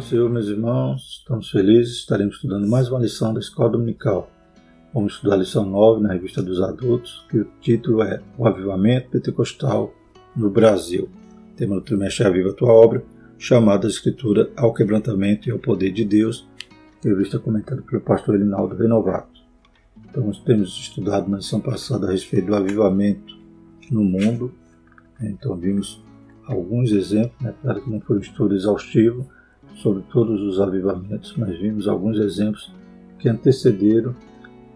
Senhor, meus irmãos, estamos felizes, estaremos estudando mais uma lição da Escola Dominical. Vamos estudar a lição 9 na Revista dos Adultos, que o título é O Avivamento Pentecostal no Brasil. Tema do trimestre Aviva a Tua Obra, chamada a Escritura ao Quebrantamento e ao Poder de Deus, revista comentada pelo pastor Elinaldo Renovato. Então, nós temos estudado na lição passada a respeito do avivamento no mundo, então vimos alguns exemplos, né? claro que não foi um estudo exaustivo sobre todos os avivamentos, mas vimos alguns exemplos que antecederam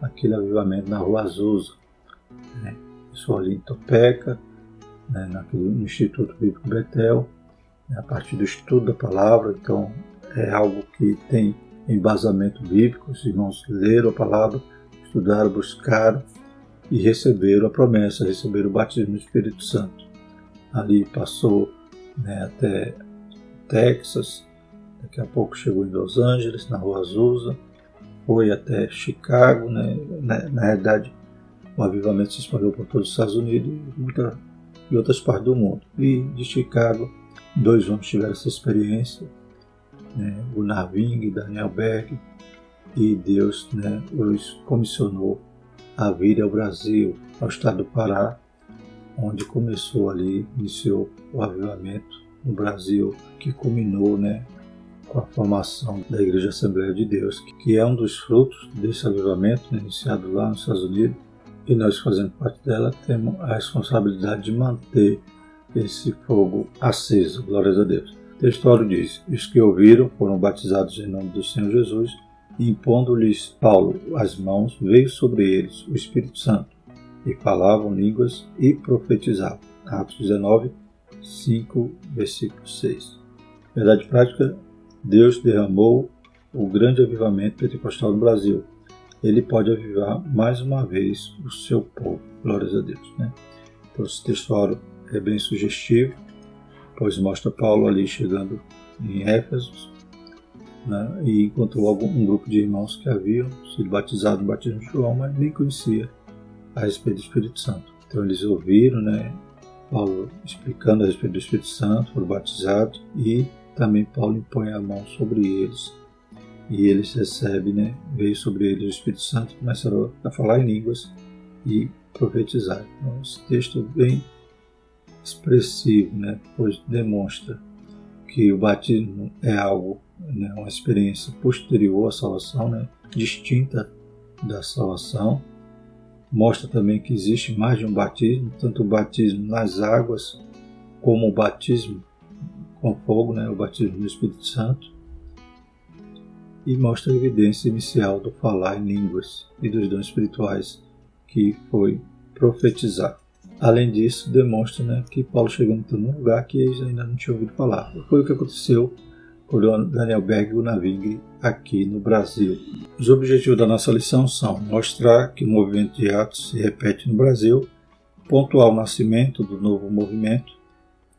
aquele avivamento na Rua Azusa. Né? Isso ali em Topeca, né? Naquele, no Instituto Bíblico Betel, né? a partir do estudo da palavra, então é algo que tem embasamento bíblico, os irmãos leram a palavra, estudaram, buscaram e receberam a promessa, receberam o batismo do Espírito Santo ali passou né, até Texas, daqui a pouco chegou em Los Angeles, na Rua Azusa, foi até Chicago, né, na, na realidade o avivamento se espalhou por todos os Estados Unidos e, muita, e outras partes do mundo. E de Chicago, dois homens tiveram essa experiência, né, o Narving e Daniel Berg, e Deus né, os comissionou a vir ao Brasil, ao estado do Pará, onde começou ali, iniciou o avivamento no Brasil, que culminou né, com a formação da Igreja Assembleia de Deus, que é um dos frutos desse avivamento iniciado lá nos Estados Unidos, e nós fazendo parte dela temos a responsabilidade de manter esse fogo aceso, glórias a Deus. O texto diz: Os que ouviram foram batizados em nome do Senhor Jesus, e impondo-lhes Paulo as mãos, veio sobre eles o Espírito Santo e falavam línguas e profetizavam. Atos 19, 5, versículo 6. Verdade prática, Deus derramou o grande avivamento pentecostal no Brasil. Ele pode avivar mais uma vez o seu povo. Glórias a Deus. Né? Então, esse texto é bem sugestivo, pois mostra Paulo ali chegando em Éfeso né? e encontrou um grupo de irmãos que haviam sido batizados no batismo de João, mas nem conhecia a respeito do Espírito Santo. Então eles ouviram, né, Paulo explicando a respeito do Espírito Santo, foram batizados e também Paulo impõe a mão sobre eles e eles recebem, né, veio sobre eles o Espírito Santo, começaram a falar em línguas e profetizar. Então esse texto é bem expressivo, né, pois demonstra que o batismo é algo, né, uma experiência posterior à salvação, né, distinta da salvação mostra também que existe mais de um batismo, tanto o batismo nas águas como o batismo com fogo, né, o batismo no Espírito Santo, e mostra a evidência inicial do falar em línguas e dos dons espirituais que foi profetizar. Além disso, demonstra né, que Paulo chegou em um lugar que eles ainda não tinham ouvido falar. Foi o que aconteceu com Daniel Berg e o Naving aqui no Brasil. Os objetivos da nossa lição são mostrar que o movimento de atos se repete no Brasil, pontuar o nascimento do novo movimento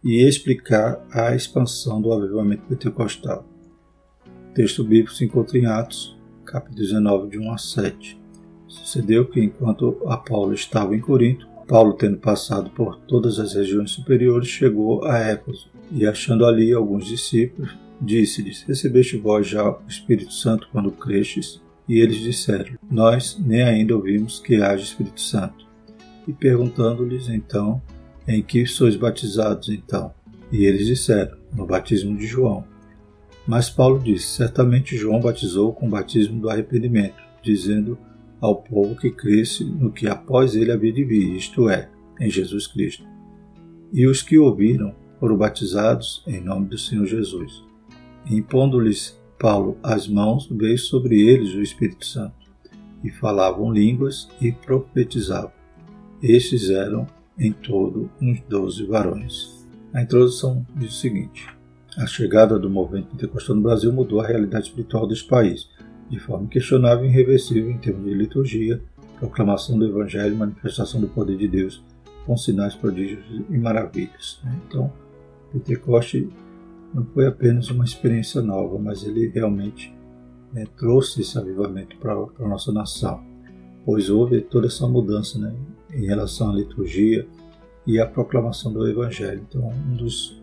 e explicar a expansão do avivamento pentecostal. O texto bíblico se encontra em Atos, capítulo 19, de 1 a 7. Sucedeu que, enquanto Apolo estava em Corinto, Paulo, tendo passado por todas as regiões superiores, chegou a Éfeso e, achando ali alguns discípulos, Disse-lhes: Recebeste vós já o Espírito Santo quando crestes? E eles disseram: Nós nem ainda ouvimos que haja Espírito Santo. E perguntando-lhes então: Em que sois batizados então? E eles disseram: No batismo de João. Mas Paulo disse: Certamente João batizou com o batismo do arrependimento, dizendo ao povo que cresce no que após ele havia de vir, isto é, em Jesus Cristo. E os que ouviram foram batizados em nome do Senhor Jesus. Impondo-lhes Paulo as mãos, veio sobre eles o Espírito Santo, e falavam línguas e profetizavam. Estes eram, em todo, uns doze varões. A introdução diz o seguinte: A chegada do movimento pentecostal no Brasil mudou a realidade espiritual deste país, de forma questionável e irreversível em termos de liturgia, proclamação do Evangelho manifestação do poder de Deus, com sinais, prodígios e maravilhas. Então, Pentecoste não foi apenas uma experiência nova, mas ele realmente né, trouxe esse avivamento para a nossa nação, pois houve toda essa mudança né, em relação à liturgia e à proclamação do Evangelho. Então, um dos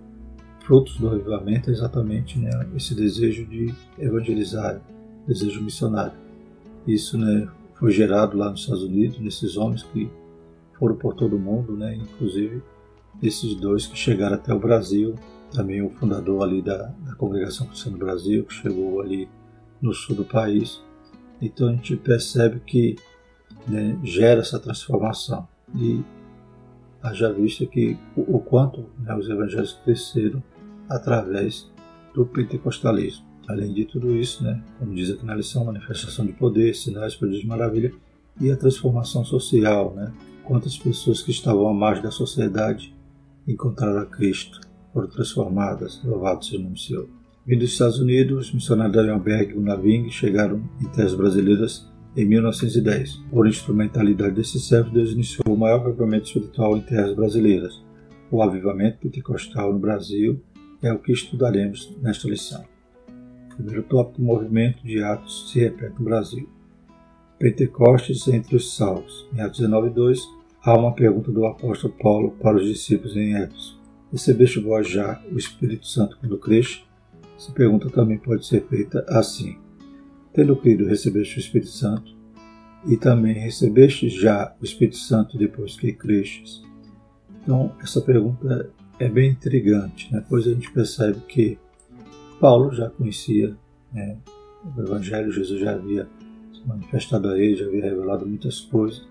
frutos do avivamento é exatamente né, esse desejo de evangelizar, desejo missionário. Isso né, foi gerado lá nos Estados Unidos, nesses homens que foram por todo o mundo, né, inclusive esses dois que chegaram até o Brasil, também o fundador ali da, da Congregação Cristã do Brasil, que chegou ali no sul do país. Então a gente percebe que né, gera essa transformação. E haja vista que o, o quanto né, os evangelhos cresceram através do pentecostalismo. Além de tudo isso, né, como diz aqui na lição, manifestação de poder, sinais, prodígios de maravilha e a transformação social. Né? Quantas pessoas que estavam à margem da sociedade encontraram a Cristo, foram transformadas, louvado seja o nome Senhor. Vindo dos Estados Unidos, os missionários da Leonberg e Unaving chegaram em terras brasileiras em 1910. Por instrumentalidade desses servos, Deus iniciou o maior avivamento espiritual em terras brasileiras. O avivamento pentecostal no Brasil é o que estudaremos nesta lição. Primeiro tópico: o movimento de Atos se repete no Brasil. Pentecostes entre os salvos. Em Atos 19, 2, há uma pergunta do apóstolo Paulo para os discípulos em Éfeso. Recebeste vós já o Espírito Santo quando creste? Essa pergunta também pode ser feita assim. Tendo crido, recebeste o Espírito Santo? E também recebeste já o Espírito Santo depois que crestes? Então, essa pergunta é bem intrigante, né? pois a gente percebe que Paulo já conhecia né, o Evangelho, Jesus já havia se manifestado a ele, já havia revelado muitas coisas,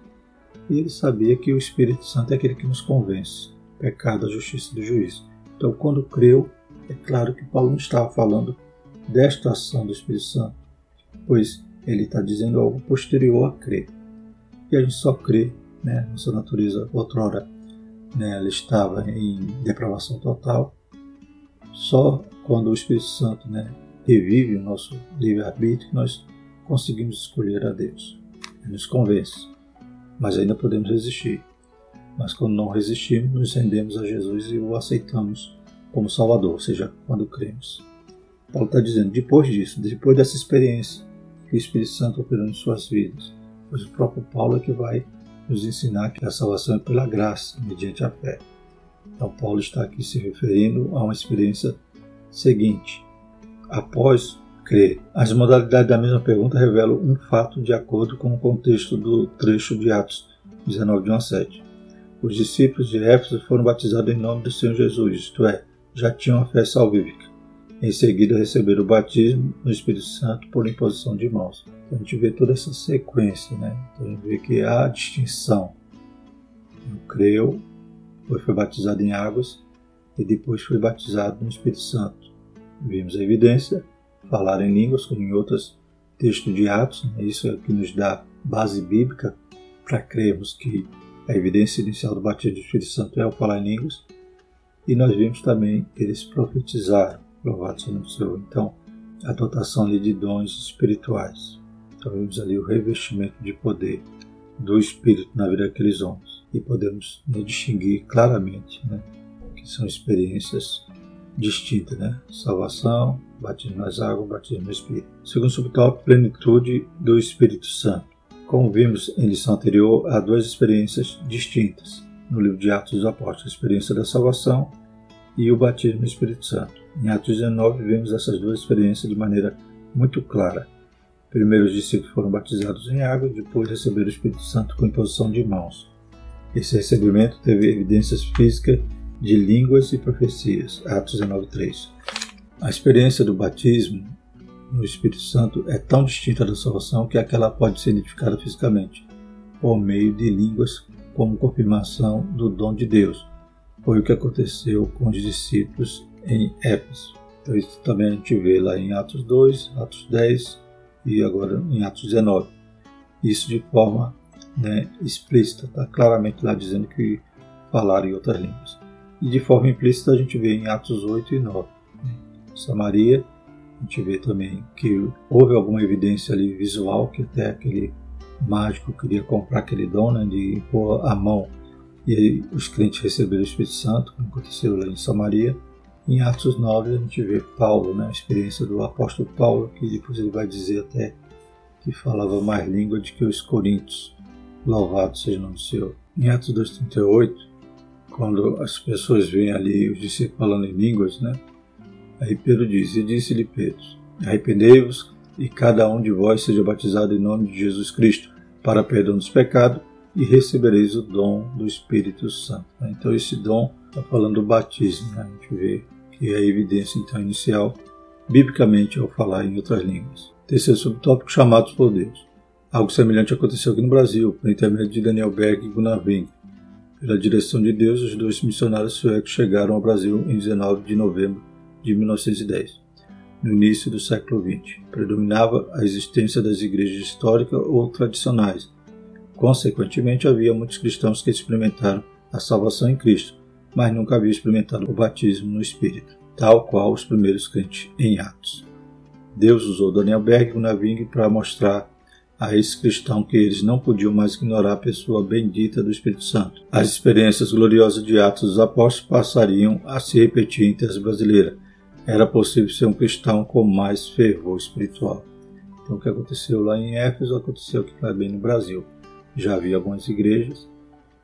e ele sabia que o Espírito Santo é aquele que nos convence, pecado, a justiça do juízo. Então, quando creu, é claro que Paulo não estava falando desta ação do Espírito Santo, pois ele está dizendo algo posterior a crer. E a gente só crê, né, nossa natureza outrora né, ela estava em depravação total. Só quando o Espírito Santo né, revive o nosso livre-arbítrio que nós conseguimos escolher a Deus. Ele nos convence, mas ainda podemos resistir. Mas quando não resistimos, nos rendemos a Jesus e o aceitamos como Salvador, ou seja, quando cremos. Paulo está dizendo, depois disso, depois dessa experiência que o Espírito Santo operou em suas vidas, pois o próprio Paulo é que vai nos ensinar que a salvação é pela graça, mediante a fé. Então, Paulo está aqui se referindo a uma experiência seguinte. Após crer, as modalidades da mesma pergunta revelam um fato de acordo com o contexto do trecho de Atos 19, de 1 a 7. Os discípulos de Éfeso foram batizados em nome do Senhor Jesus, isto é, já tinham a fé salvífica. Em seguida, receberam o batismo no Espírito Santo por imposição de mãos. Então, a gente vê toda essa sequência, né? Então, a gente vê que há distinção. Eu creio, depois foi batizado em águas e depois foi batizado no Espírito Santo. Vimos a evidência, falar em línguas, como em outros textos de Atos, né? isso é o que nos dá base bíblica para crermos que a evidência inicial do batismo do Espírito Santo é o falar em línguas. E nós vimos também eles profetizaram, louvado seja o Senhor. Então, a dotação de dons espirituais. Então vemos ali o revestimento de poder do Espírito na vida daqueles homens. E podemos né, distinguir claramente né, que são experiências distintas, né? Salvação, batismo nas águas, batismo no Espírito. Segundo subtópico, plenitude do Espírito Santo. Como vimos em lição anterior, há duas experiências distintas no livro de Atos dos Apóstolos: a experiência da salvação e o batismo no Espírito Santo. Em Atos 19, vemos essas duas experiências de maneira muito clara. Primeiro os discípulos foram batizados em água, depois receberam o Espírito Santo com imposição de mãos. Esse recebimento teve evidências físicas de línguas e profecias. Atos 19:3. A experiência do batismo no Espírito Santo é tão distinta da salvação que aquela pode ser identificada fisicamente, por meio de línguas como confirmação do dom de Deus. Foi o que aconteceu com os discípulos em Éfeso. Então isso também a gente vê lá em Atos 2, Atos 10 e agora em Atos 19. Isso de forma né, explícita, está claramente lá dizendo que falaram em outras línguas. E de forma implícita a gente vê em Atos 8 e 9. Né? Samaria, a gente vê também que houve alguma evidência ali visual que até aquele mágico queria comprar aquele dom né, de pôr a mão e os crentes receberam o Espírito Santo, como aconteceu lá em Samaria. Em Atos 9 a gente vê Paulo, né, a experiência do apóstolo Paulo, que depois ele vai dizer até que falava mais língua do que os coríntios. Louvado seja o nome do Senhor. Em Atos 2,38, quando as pessoas veem ali os discípulos falando em línguas, né? Aí Pedro diz, e disse-lhe Pedro, arrependei-vos e cada um de vós seja batizado em nome de Jesus Cristo para perdão dos pecados e recebereis o dom do Espírito Santo. Então esse dom está falando do batismo, né? a gente vê é a evidência então inicial, biblicamente, ao falar em outras línguas. Terceiro subtópico, chamados por Deus. Algo semelhante aconteceu aqui no Brasil, por intermédio de Daniel Berg e Gunnar Wing. Pela direção de Deus, os dois missionários suecos chegaram ao Brasil em 19 de novembro de 1910. No início do século XX, predominava a existência das igrejas históricas ou tradicionais. Consequentemente, havia muitos cristãos que experimentaram a salvação em Cristo, mas nunca haviam experimentado o batismo no Espírito, tal qual os primeiros crentes em Atos. Deus usou Daniel Berg e Gunaving para mostrar a esse cristão que eles não podiam mais ignorar a pessoa bendita do Espírito Santo. As experiências gloriosas de Atos dos Apóstolos passariam a se repetir em terras brasileiras. Era possível ser um cristão com mais fervor espiritual. Então, o que aconteceu lá em Éfeso aconteceu aqui também no Brasil. Já havia algumas igrejas,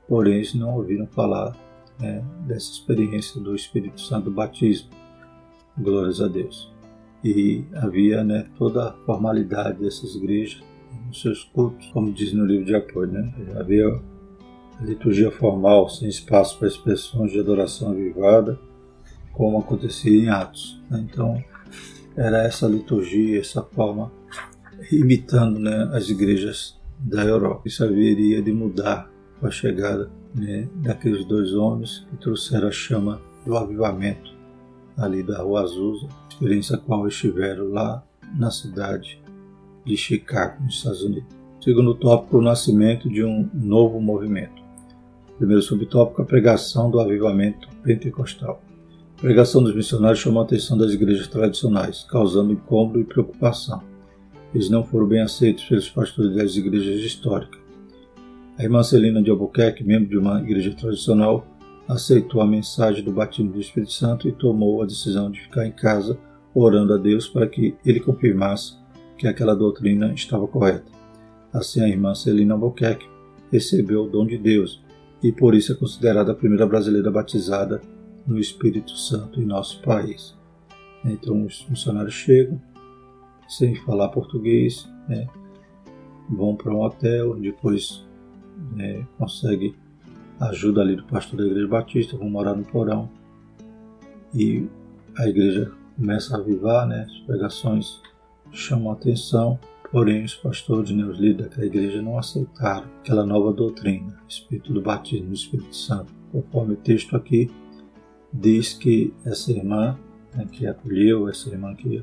porém não ouviram falar né, dessa experiência do Espírito Santo do batismo. Glórias a Deus. E havia né, toda a formalidade dessas igrejas nos seus cultos, como diz no livro de apoio. Né? Havia a liturgia formal, sem espaço para expressões de adoração avivada, como acontecia em Atos. Né? Então, era essa liturgia, essa forma, imitando né, as igrejas da Europa. Isso haveria de mudar com a chegada né, daqueles dois homens que trouxeram a chama do avivamento ali da Rua Azusa, experiência a qual estiveram lá na cidade de Chicago, nos Estados Unidos. Segundo tópico, o nascimento de um novo movimento. Primeiro subtópico, a pregação do avivamento pentecostal. A pregação dos missionários chamou a atenção das igrejas tradicionais, causando incômodo e preocupação. Eles não foram bem aceitos pelos pastores das igrejas históricas. A irmã Celina de Albuquerque, membro de uma igreja tradicional, aceitou a mensagem do batismo do Espírito Santo e tomou a decisão de ficar em casa orando a Deus para que ele confirmasse que aquela doutrina estava correta. Assim, a irmã Celina Albuquerque recebeu o dom de Deus e por isso é considerada a primeira brasileira batizada no Espírito Santo em nosso país. Então, os missionários chegam sem falar português, né, vão para um hotel, depois né, conseguem ajuda ali do pastor da igreja batista, vão morar no porão e a igreja começa a avivar, né, as pregações chamam a atenção, porém os pastores e os líderes daquela igreja não aceitaram aquela nova doutrina a respeito do batismo Espírito Santo. Conforme o texto aqui diz que essa irmã né, que acolheu, essa irmã que,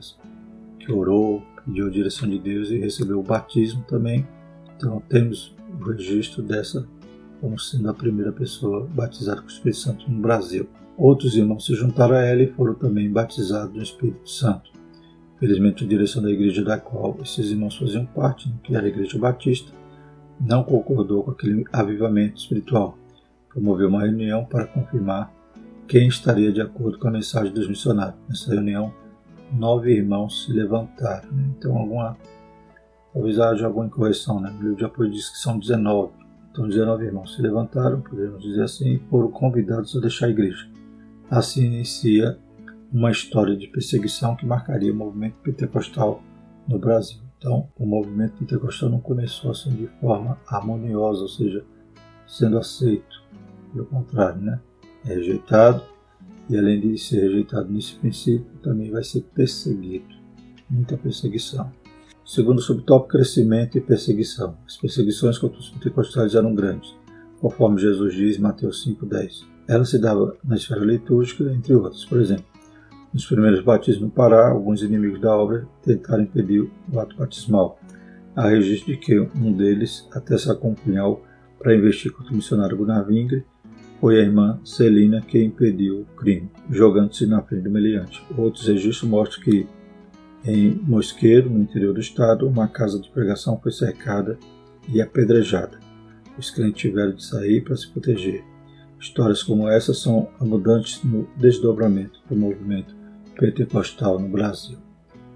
que orou, pediu a direção de Deus e recebeu o batismo também. Então temos o registro dessa como sendo a primeira pessoa batizada com o Espírito Santo no Brasil. Outros irmãos se juntaram a ela e foram também batizados no Espírito Santo. Felizmente, a direção da igreja da qual esses irmãos faziam parte, né, que era a Igreja Batista, não concordou com aquele avivamento espiritual. Promoveu uma reunião para confirmar quem estaria de acordo com a mensagem dos missionários. Nessa reunião, nove irmãos se levantaram. Né? Então, alguma, talvez haja alguma incorreção. Né? O livro de apoio diz que são 19. Então, 19 irmãos se levantaram, podemos dizer assim, e foram convidados a deixar a igreja. Assim inicia uma história de perseguição que marcaria o movimento pentecostal no Brasil. Então, o movimento pentecostal não começou assim de forma harmoniosa, ou seja, sendo aceito. Pelo contrário, né? É rejeitado e, além de ser rejeitado nesse princípio, também vai ser perseguido. Muita perseguição. Segundo subtópico, crescimento e perseguição. As perseguições contra os pentecostais eram grandes, conforme Jesus diz em Mateus 5,10. Ela se dava na esfera litúrgica, entre outras. Por exemplo, nos primeiros batismos no Pará, alguns inimigos da obra tentaram impedir o ato batismal. Há registro de que um deles até sacou um punhal para investir contra o missionário Gunnar Wingre, foi a irmã Celina que impediu o crime, jogando-se na frente do meliante. Outros registros mostram que em Mosqueiro, no interior do estado, uma casa de pregação foi cercada e apedrejada. Os crentes tiveram de sair para se proteger. Histórias como essa são abundantes no desdobramento do movimento pentecostal no Brasil.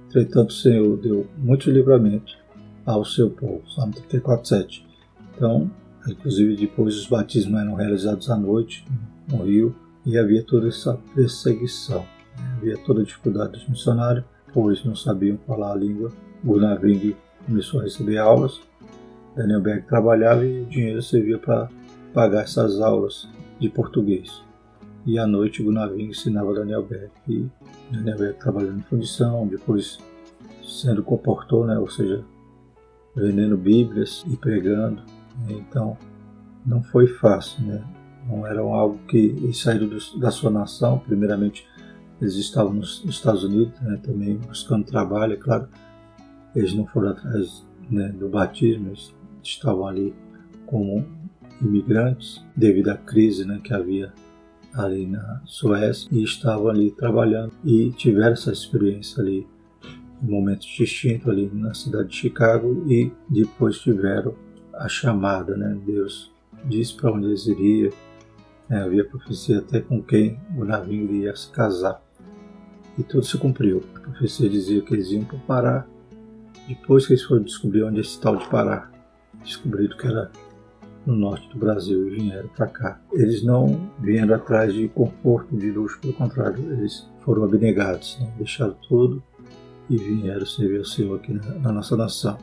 Entretanto, o Senhor deu muito livramento ao seu povo. Salmo 34, 7. Então, Inclusive, depois os batismos eram realizados à noite no rio e havia toda essa perseguição. Havia toda a dificuldade dos missionários, pois não sabiam falar a língua. Gunnar Ving começou a receber aulas, Daniel Berg trabalhava e o dinheiro servia para pagar essas aulas de português. E à noite Gunnar Ving ensinava Daniel Berg. E Daniel Berg trabalhando em fundição, depois sendo comportor, né, ou seja, vendendo bíblias e pregando. Então, não foi fácil, né? Não era algo que eles saíram da sua nação. Primeiramente, eles estavam nos Estados Unidos, né, também buscando trabalho, é claro. Eles não foram atrás né, do batismo, eles estavam ali como imigrantes devido à crise né, que havia ali na Suécia e estavam ali trabalhando e tiveram essa experiência ali em momentos distintos ali na cidade de Chicago e depois tiveram a chamada, né? Deus disse para onde eles iriam, né? havia profecia até com quem o navio iria se casar e tudo se cumpriu. A profecia dizia que eles iam para Pará. Depois que eles foram descobrir onde é esse tal de Pará, descobriram que era no norte do Brasil e vieram para cá. Eles não vieram atrás de conforto, de luxo, pelo contrário, eles foram abnegados, né? deixaram tudo e vieram servir ao Senhor aqui na, na nossa nação.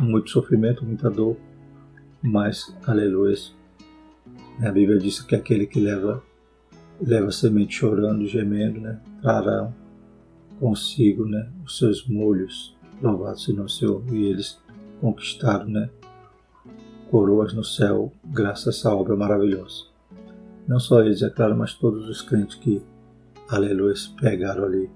Muito sofrimento, muita dor, mas, aleluia, a Bíblia diz que aquele que leva leva a semente chorando gemendo, né, trarão consigo, né, os seus molhos, louvado seja o Senhor, e eles conquistaram, né, coroas no céu, graças a essa obra maravilhosa. Não só eles, é claro, mas todos os crentes que, aleluia, pegaram ali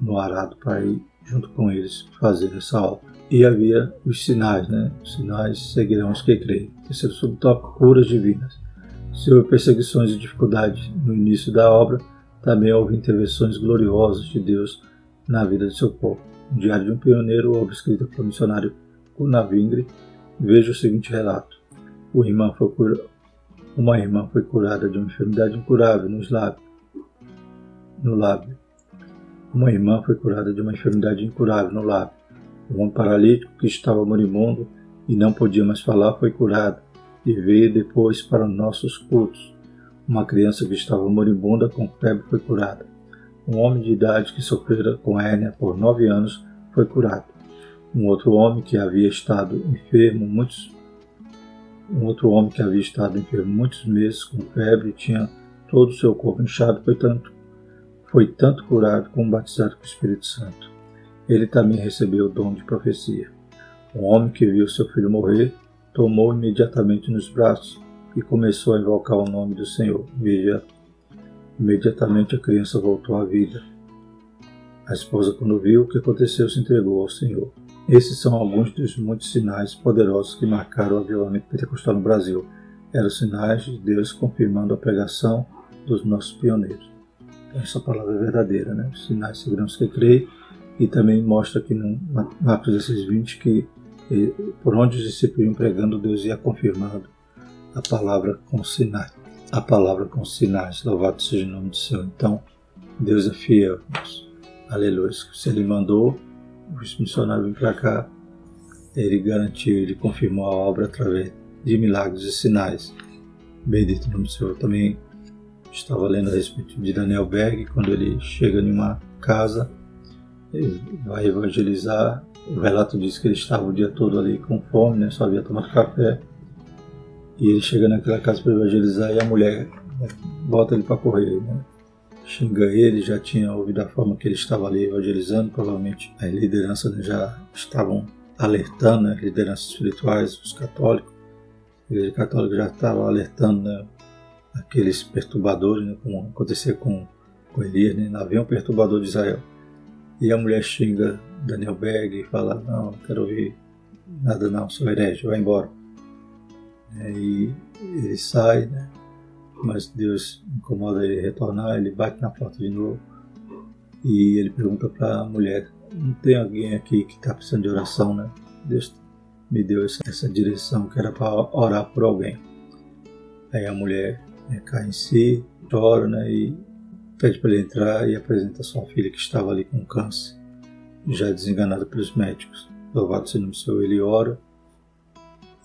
no arado para ir junto com eles fazer essa obra. E havia os sinais, né? Os sinais seguirão os que creem. Terceiro subtópico, curas divinas. Se houve perseguições e dificuldades no início da obra, também houve intervenções gloriosas de Deus na vida de seu povo. O Diário de um Pioneiro, obra escrita pelo missionário Kunavingre, veja o seguinte relato. Irmã cura... Uma irmã foi curada de uma enfermidade incurável nos lábios, no lábio. Uma irmã foi curada de uma enfermidade incurável no lábio. Um homem paralítico que estava moribundo e não podia mais falar foi curado e veio depois para nossos cultos. Uma criança que estava moribunda com febre foi curada. Um homem de idade que sofrera com hérnia por nove anos foi curado. Um outro homem que havia estado enfermo muitos um outro homem que havia estado enfermo muitos meses com febre e tinha todo o seu corpo inchado foi tanto foi tanto curado como batizado com o Espírito Santo. Ele também recebeu o dom de profecia. Um homem que viu seu filho morrer tomou imediatamente nos braços e começou a invocar o nome do Senhor. Veja, imediatamente a criança voltou à vida. A esposa, quando viu o que aconteceu, se entregou ao Senhor. Esses são alguns dos muitos sinais poderosos que marcaram o avivamento pentecostal no Brasil. Eram sinais de Deus confirmando a pregação dos nossos pioneiros. Então, essa palavra é verdadeira, né? Os sinais seguirão os que creem e também mostra aqui no Marcos 16, 20 que e por onde os discípulos iam pregando, Deus ia confirmando a palavra com sinais. A palavra com sinais, louvado seja o nome do Senhor. Então, Deus é fiel. Aleluia. Se Ele mandou os missionários vir para cá, Ele garantiu, Ele confirmou a obra através de milagres e sinais. Bendito o nome do Senhor. Também estava lendo a respeito de Daniel Berg, quando ele chega em uma casa, vai evangelizar o relato diz que ele estava o dia todo ali com fome, né? só havia tomado café. E ele chega naquela casa para evangelizar e a mulher né, bota ele para correr, né? xinga ele, já tinha ouvido a forma que ele estava ali evangelizando, provavelmente a liderança né, já estavam alertando, né, lideranças espirituais, os católicos, a igreja católica já estava alertando né, aqueles perturbadores, né, como acontecia com, com Elias, né, havia um perturbador de Israel. E a mulher xinga Daniel Berg e fala: Não, não quero ouvir nada, não, sou herege, vai embora. E ele sai, né? mas Deus incomoda ele retornar, ele bate na porta de novo e ele pergunta para a mulher: Não tem alguém aqui que está precisando de oração, né? Deus me deu essa, essa direção que era para orar por alguém. Aí a mulher né, cai em si, chora, né? E pede para ele entrar e apresenta sua filha que estava ali com câncer, já desenganada pelos médicos. Louvado seja o Senhor, ele ora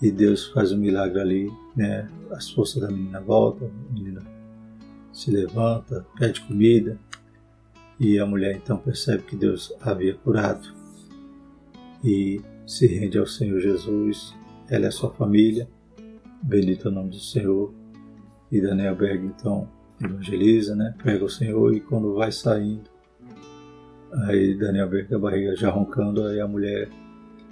e Deus faz um milagre ali, né? As forças da menina voltam, a menina se levanta, pede comida e a mulher então percebe que Deus havia curado e se rende ao Senhor Jesus, ela é sua família, bendito é o nome do Senhor. E Daniel Berg então evangeliza, né? Prega o Senhor e quando vai saindo, aí Daniel Berg a barriga já roncando, aí a mulher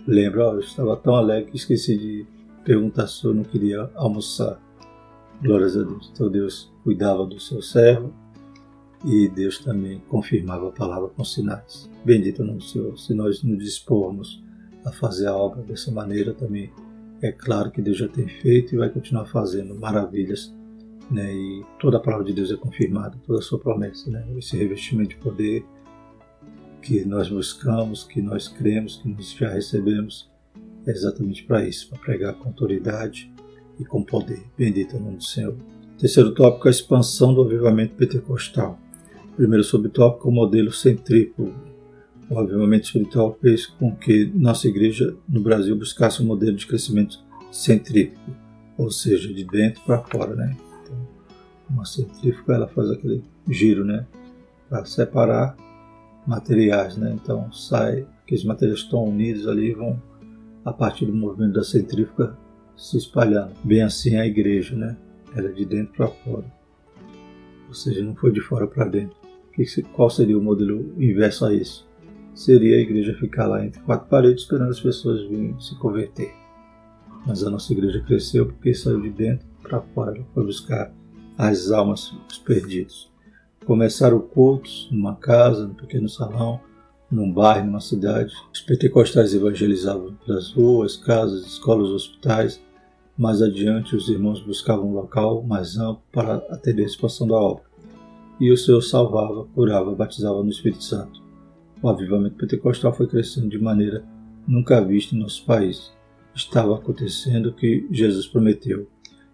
lembra, oh, eu estava tão alegre que esqueci de perguntar se eu não queria almoçar. Glórias a Deus. Então Deus cuidava do seu servo e Deus também confirmava a palavra com sinais. Bendito é nome do Senhor. Se nós nos dispormos a fazer a obra dessa maneira também, é claro que Deus já tem feito e vai continuar fazendo maravilhas. Né? E toda a palavra de Deus é confirmada, toda a sua promessa, né? esse revestimento de poder que nós buscamos, que nós cremos, que nós já recebemos, é exatamente para isso, para pregar com autoridade e com poder. Bendito é o nome do Senhor. Terceiro tópico, a expansão do avivamento pentecostal. Primeiro subtópico, o modelo centrífugo. O avivamento espiritual fez com que nossa igreja no Brasil buscasse um modelo de crescimento centrífugo, ou seja, de dentro para fora, né? Então, uma centrífuga ela faz aquele giro, né, para separar materiais, né? Então sai que os materiais estão unidos ali vão a partir do movimento da centrífuga se espalhando. Bem assim a igreja, né? Ela é de dentro para fora. Ou seja, não foi de fora para dentro. Qual seria o modelo inverso a isso? Seria a igreja ficar lá entre quatro paredes esperando as pessoas virem se converter. Mas a nossa igreja cresceu porque saiu de dentro para fora. Ela foi buscar as almas, os perdidos. Começaram cultos numa casa, num pequeno salão, num bairro, numa cidade. Os pentecostais evangelizavam pelas ruas, casas, escolas, hospitais. Mais adiante, os irmãos buscavam um local mais amplo para atender a expansão da obra. E o Senhor salvava, curava, batizava no Espírito Santo. O avivamento pentecostal foi crescendo de maneira nunca vista em nosso país. Estava acontecendo o que Jesus prometeu.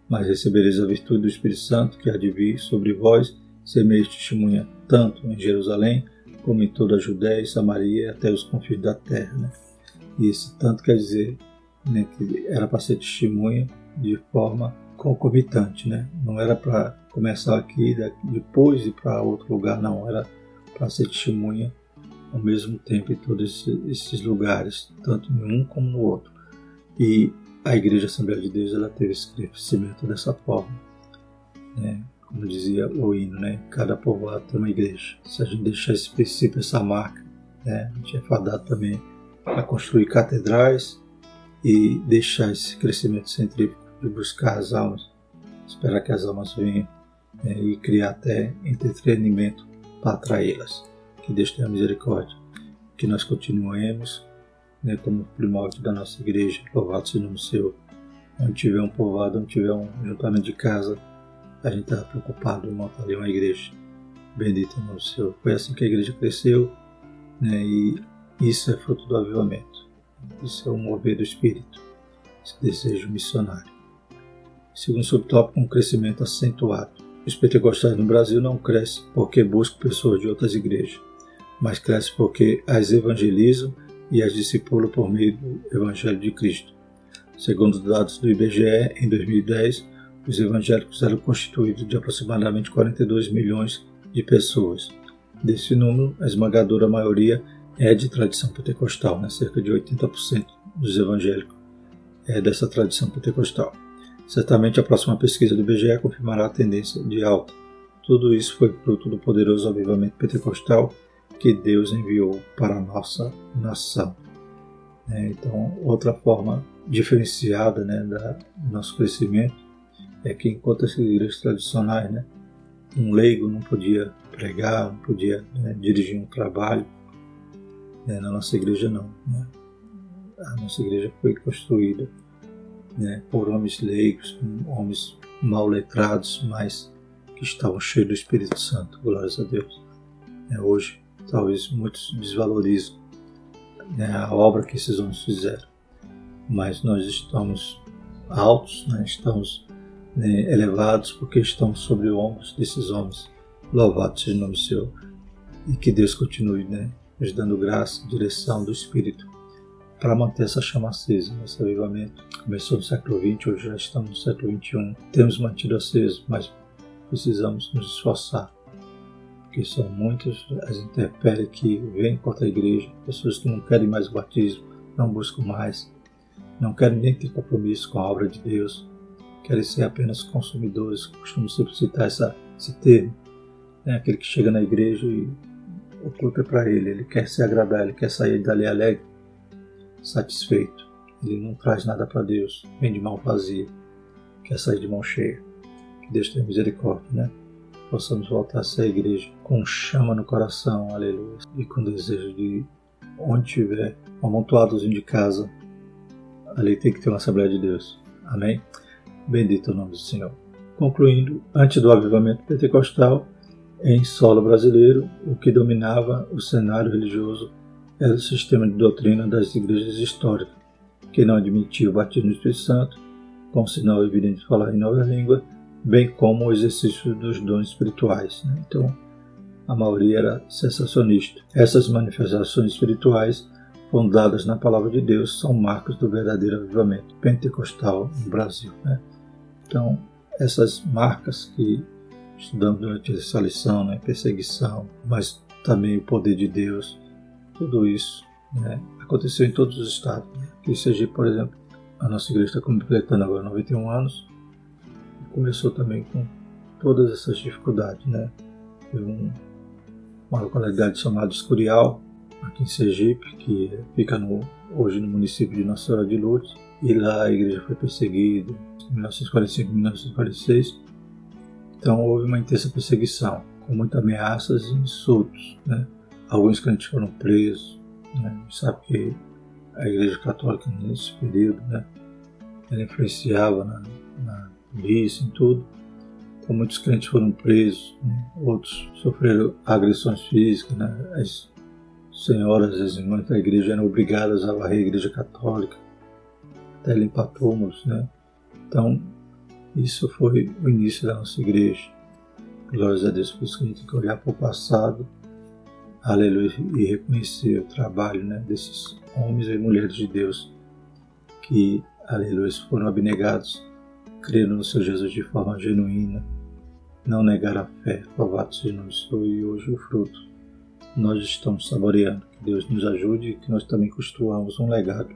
Mas recebereis a virtude do Espírito Santo que há de vir sobre vós, semeis testemunha tanto em Jerusalém como em toda a Judéia e Samaria até os confins da terra. Né? E tanto quer dizer né, que era para ser testemunha de forma concomitante, né? não era para começar aqui depois ir para outro lugar, não, era para ser testemunha ao mesmo tempo em todos esses lugares, tanto em um como no outro. E a Igreja Assembleia de Deus ela teve esse crescimento dessa forma. Né? Como dizia o hino, né? Cada povoado tem uma igreja. Se a gente deixar esse princípio, essa marca, né? A gente é fadado também a construir catedrais e deixar esse crescimento centrífugo de buscar as almas, esperar que as almas venham né? e criar até entretenimento para atraí-las. Que Deus tenha misericórdia. Que nós continuemos né, como primórdio da nossa igreja. Louvado seja o nome seu. Onde tiver um povoado, onde tiver um juntamento de casa, a gente estava preocupado em montar ali uma igreja. Bendito no Senhor. Foi assim que a igreja cresceu, né? e isso é fruto do avivamento. Isso é o mover do Espírito, esse desejo missionário. Segundo subtópico, um crescimento acentuado. Os pentecostais no Brasil não crescem porque buscam pessoas de outras igrejas, mas crescem porque as evangelizam e as discipulam por meio do Evangelho de Cristo. Segundo os dados do IBGE, em 2010, os evangélicos eram constituídos de aproximadamente 42 milhões de pessoas. Desse número, a esmagadora maioria é de tradição pentecostal, né? cerca de 80% dos evangélicos é dessa tradição pentecostal. Certamente a próxima pesquisa do IBGE confirmará a tendência de alta. Tudo isso foi fruto do poderoso avivamento pentecostal que Deus enviou para a nossa nação. É, então, outra forma diferenciada né, da, do nosso crescimento é que enquanto as igrejas tradicionais, né, um leigo não podia pregar, não podia né, dirigir um trabalho, né, na nossa igreja não. Né? A nossa igreja foi construída né, por homens leigos, homens mal letrados, mas que estavam cheios do Espírito Santo, glórias a Deus. É, hoje, talvez muitos desvalorizam né, a obra que esses homens fizeram, mas nós estamos altos, né, estamos né, elevados porque estão sobre os ombros desses homens. Louvado seja o nome do Senhor. E que Deus continue né, nos dando graça, direção do Espírito para manter essa chama acesa, esse avivamento. Começou no século XX, hoje já estamos no século XXI. Temos mantido aceso, mas precisamos nos esforçar, porque são muitas as intempéries que vêm contra a igreja, pessoas que não querem mais o batismo, não buscam mais, não querem nem ter compromisso com a obra de Deus, querem ser apenas consumidores. Costumo sempre citar essa, esse termo, né? aquele que chega na igreja e o culto é para ele, ele quer se agradar, ele quer sair dali alegre, satisfeito. Ele não traz nada para Deus, vem de mão vazia, quer sair de mão cheia. Que Deus tenha misericórdia, né? Possamos voltar a ser a igreja com chama no coração, aleluia, e com desejo de onde tiver, amontoados de casa, ali tem que ter uma Assembleia de Deus. Amém? Bendito o nome do Senhor. Concluindo, antes do avivamento pentecostal, em solo brasileiro, o que dominava o cenário religioso era o sistema de doutrina das igrejas históricas, que não admitia o batismo do Espírito Santo, com sinal evidente de falar em nova língua, bem como o exercício dos dons espirituais. Né? Então, a maioria era sensacionista. Essas manifestações espirituais, fundadas na palavra de Deus, são marcas do verdadeiro avivamento pentecostal no Brasil. Né? Então, essas marcas que estudamos durante essa lição, né? perseguição, mas também o poder de Deus, tudo isso né? aconteceu em todos os estados. Né? Em Sergipe, por exemplo, a nossa igreja está completando agora 91 anos, começou também com todas essas dificuldades. Né? Teve um, uma localidade chamada Escurial, aqui em Sergipe, que fica no, hoje no município de Nossa Senhora de Lourdes, e lá a igreja foi perseguida em 1945 1946. Então houve uma intensa perseguição, com muitas ameaças e insultos. Né? Alguns crentes foram presos. Né? A gente sabe que a Igreja Católica nesse período, né? ela influenciava na, na polícia, em tudo. Então muitos crentes foram presos, né? outros sofreram agressões físicas. Né? As senhoras, as irmãs da igreja eram obrigadas a varrer a Igreja Católica, túmulos. Né? Então, isso foi o início da nossa igreja. Glórias a Deus, por isso que a gente tem que olhar para o passado, aleluia, e reconhecer o trabalho né, desses homens e mulheres de Deus que, aleluia, foram abnegados, creram no seu Jesus de forma genuína, não negaram a fé, louvado do Senhor, e hoje o fruto nós estamos saboreando. Que Deus nos ajude e que nós também construamos um legado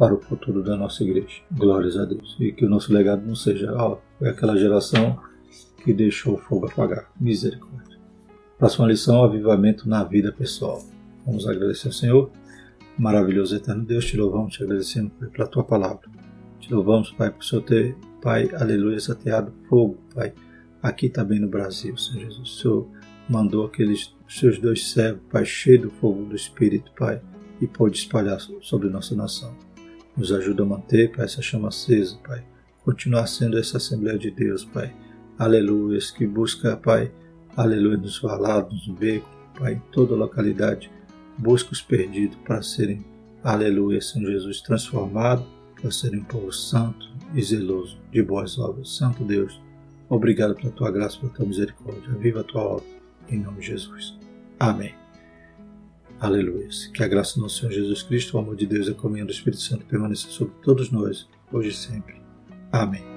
para o futuro da nossa igreja. Glórias a Deus. E que o nosso legado não seja, ó, foi aquela geração que deixou o fogo apagar. Misericórdia. Próxima lição, avivamento na vida pessoal. Vamos agradecer ao Senhor. Maravilhoso eterno Deus, te louvamos, te agradecemos pela tua palavra. Te louvamos, Pai, por Senhor ter, Pai, aleluia, sateado fogo, Pai, aqui também no Brasil, Senhor Jesus. O Senhor mandou aqueles seus dois servos, Pai, cheio do fogo do Espírito, Pai, e pôde espalhar sobre nossa nação. Nos ajuda a manter, Pai, essa chama acesa, Pai. Continuar sendo essa Assembleia de Deus, Pai. Aleluia. Que busca, Pai, aleluia, nos valados, nos becos, Pai, em toda localidade. Busca os perdidos para serem, aleluia, Senhor Jesus, transformados, para serem um povo santo e zeloso de boas obras. Santo Deus, obrigado pela tua graça, pela tua misericórdia. Viva a tua obra, em nome de Jesus. Amém. Aleluia. Que a graça do nosso Senhor Jesus Cristo, o amor de Deus e a comunhão do Espírito Santo permaneça sobre todos nós, hoje e sempre. Amém.